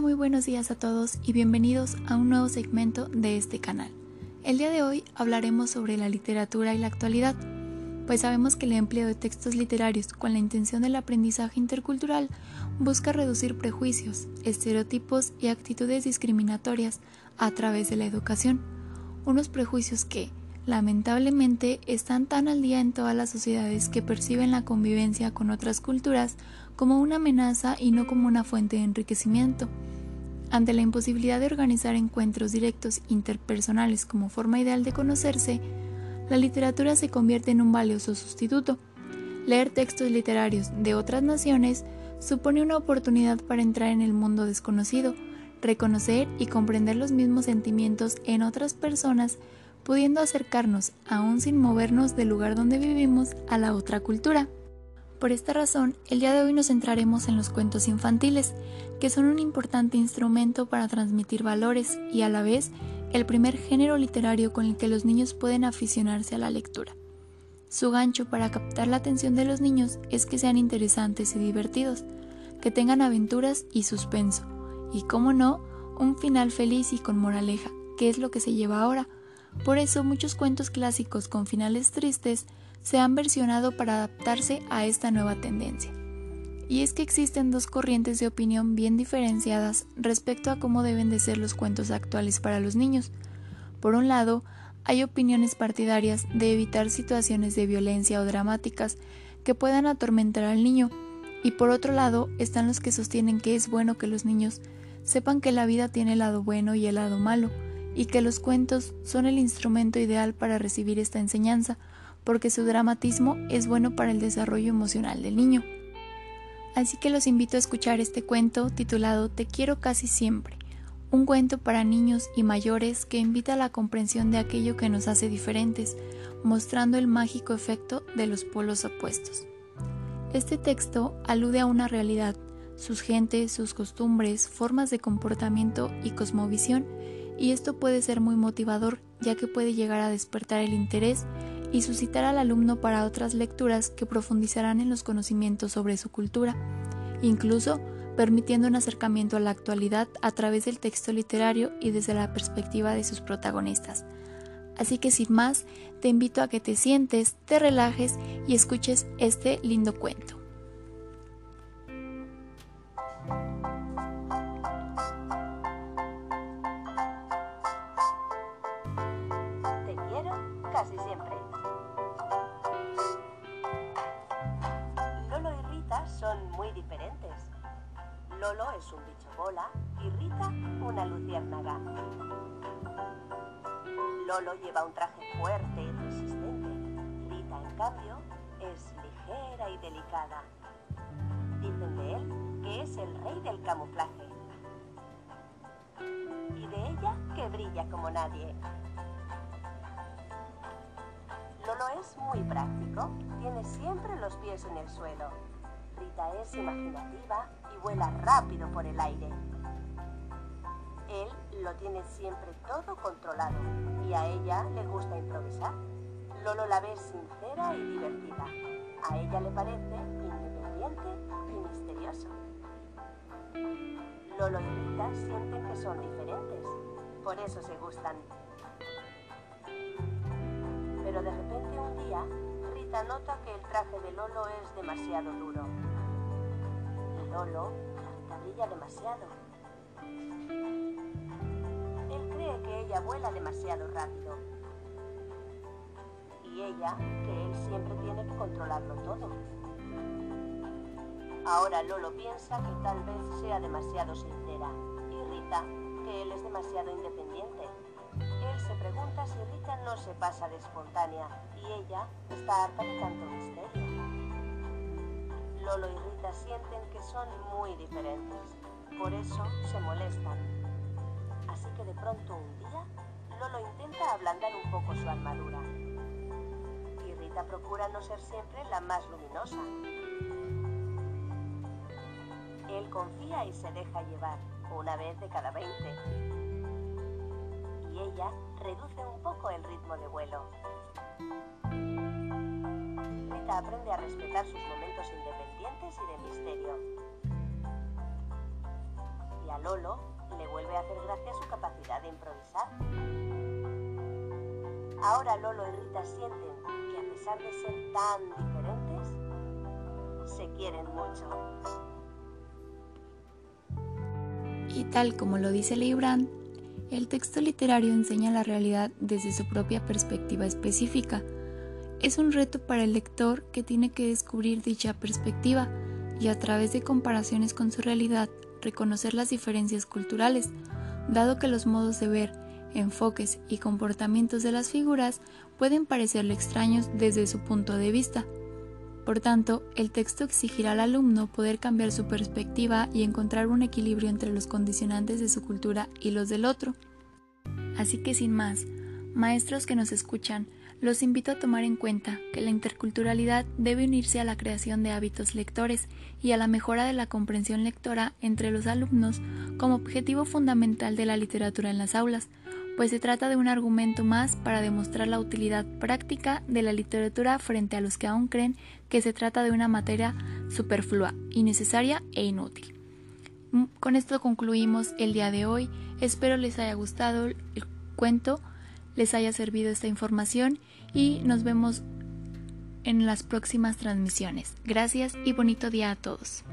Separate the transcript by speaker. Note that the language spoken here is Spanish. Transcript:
Speaker 1: Muy buenos días a todos y bienvenidos a un nuevo segmento de este canal. El día de hoy hablaremos sobre la literatura y la actualidad, pues sabemos que el empleo de textos literarios con la intención del aprendizaje intercultural busca reducir prejuicios, estereotipos y actitudes discriminatorias a través de la educación, unos prejuicios que, lamentablemente, están tan al día en todas las sociedades que perciben la convivencia con otras culturas como una amenaza y no como una fuente de enriquecimiento. Ante la imposibilidad de organizar encuentros directos interpersonales como forma ideal de conocerse, la literatura se convierte en un valioso sustituto. Leer textos literarios de otras naciones supone una oportunidad para entrar en el mundo desconocido, reconocer y comprender los mismos sentimientos en otras personas, pudiendo acercarnos, aún sin movernos del lugar donde vivimos, a la otra cultura. Por esta razón, el día de hoy nos centraremos en los cuentos infantiles, que son un importante instrumento para transmitir valores y a la vez el primer género literario con el que los niños pueden aficionarse a la lectura. Su gancho para captar la atención de los niños es que sean interesantes y divertidos, que tengan aventuras y suspenso, y como no, un final feliz y con moraleja, que es lo que se lleva ahora. Por eso muchos cuentos clásicos con finales tristes se han versionado para adaptarse a esta nueva tendencia. Y es que existen dos corrientes de opinión bien diferenciadas respecto a cómo deben de ser los cuentos actuales para los niños. Por un lado, hay opiniones partidarias de evitar situaciones de violencia o dramáticas que puedan atormentar al niño, y por otro lado están los que sostienen que es bueno que los niños sepan que la vida tiene el lado bueno y el lado malo, y que los cuentos son el instrumento ideal para recibir esta enseñanza, porque su dramatismo es bueno para el desarrollo emocional del niño. Así que los invito a escuchar este cuento titulado Te quiero casi siempre, un cuento para niños y mayores que invita a la comprensión de aquello que nos hace diferentes, mostrando el mágico efecto de los polos opuestos. Este texto alude a una realidad, sus gentes, sus costumbres, formas de comportamiento y cosmovisión, y esto puede ser muy motivador ya que puede llegar a despertar el interés y suscitar al alumno para otras lecturas que profundizarán en los conocimientos sobre su cultura, incluso permitiendo un acercamiento a la actualidad a través del texto literario y desde la perspectiva de sus protagonistas. Así que sin más, te invito a que te sientes, te relajes y escuches este lindo cuento.
Speaker 2: Lolo es un bicho bola y Rita una luciérnaga. Lolo lleva un traje fuerte y resistente. Rita, en cambio, es ligera y delicada. Dicen de él que es el rey del camuflaje. Y de ella que brilla como nadie. Lolo es muy práctico. Tiene siempre los pies en el suelo. Rita es imaginativa y vuela rápido por el aire. Él lo tiene siempre todo controlado y a ella le gusta improvisar. Lolo la ve sincera y divertida. A ella le parece independiente y misterioso. Lolo y Rita sienten que son diferentes, por eso se gustan. Pero de repente un día, Rita nota que el traje de Lolo es demasiado duro. Lolo brilla demasiado. Él cree que ella vuela demasiado rápido. Y ella que él siempre tiene que controlarlo todo. Ahora Lolo piensa que tal vez sea demasiado sincera y Rita que él es demasiado independiente. Él se pregunta si Rita no se pasa de espontánea y ella está harta de tanto misterio. Lolo y Rita sienten que son muy diferentes, por eso se molestan. Así que de pronto un día, Lolo intenta ablandar un poco su armadura. Y Rita procura no ser siempre la más luminosa. Él confía y se deja llevar, una vez de cada veinte. Y ella reduce un poco el ritmo de vuelo aprende a respetar sus momentos independientes y de misterio. y a Lolo le vuelve a hacer gracia su capacidad de improvisar. Ahora Lolo y Rita sienten que a pesar de ser tan diferentes, se quieren mucho.
Speaker 1: Y tal como lo dice Leibrand, el texto literario enseña la realidad desde su propia perspectiva específica. Es un reto para el lector que tiene que descubrir dicha perspectiva y a través de comparaciones con su realidad reconocer las diferencias culturales, dado que los modos de ver, enfoques y comportamientos de las figuras pueden parecerle extraños desde su punto de vista. Por tanto, el texto exigirá al alumno poder cambiar su perspectiva y encontrar un equilibrio entre los condicionantes de su cultura y los del otro. Así que sin más, maestros que nos escuchan, los invito a tomar en cuenta que la interculturalidad debe unirse a la creación de hábitos lectores y a la mejora de la comprensión lectora entre los alumnos como objetivo fundamental de la literatura en las aulas, pues se trata de un argumento más para demostrar la utilidad práctica de la literatura frente a los que aún creen que se trata de una materia superflua, innecesaria e inútil. Mm, con esto concluimos el día de hoy. Espero les haya gustado el cuento, les haya servido esta información y nos vemos en las próximas transmisiones. Gracias y bonito día a todos.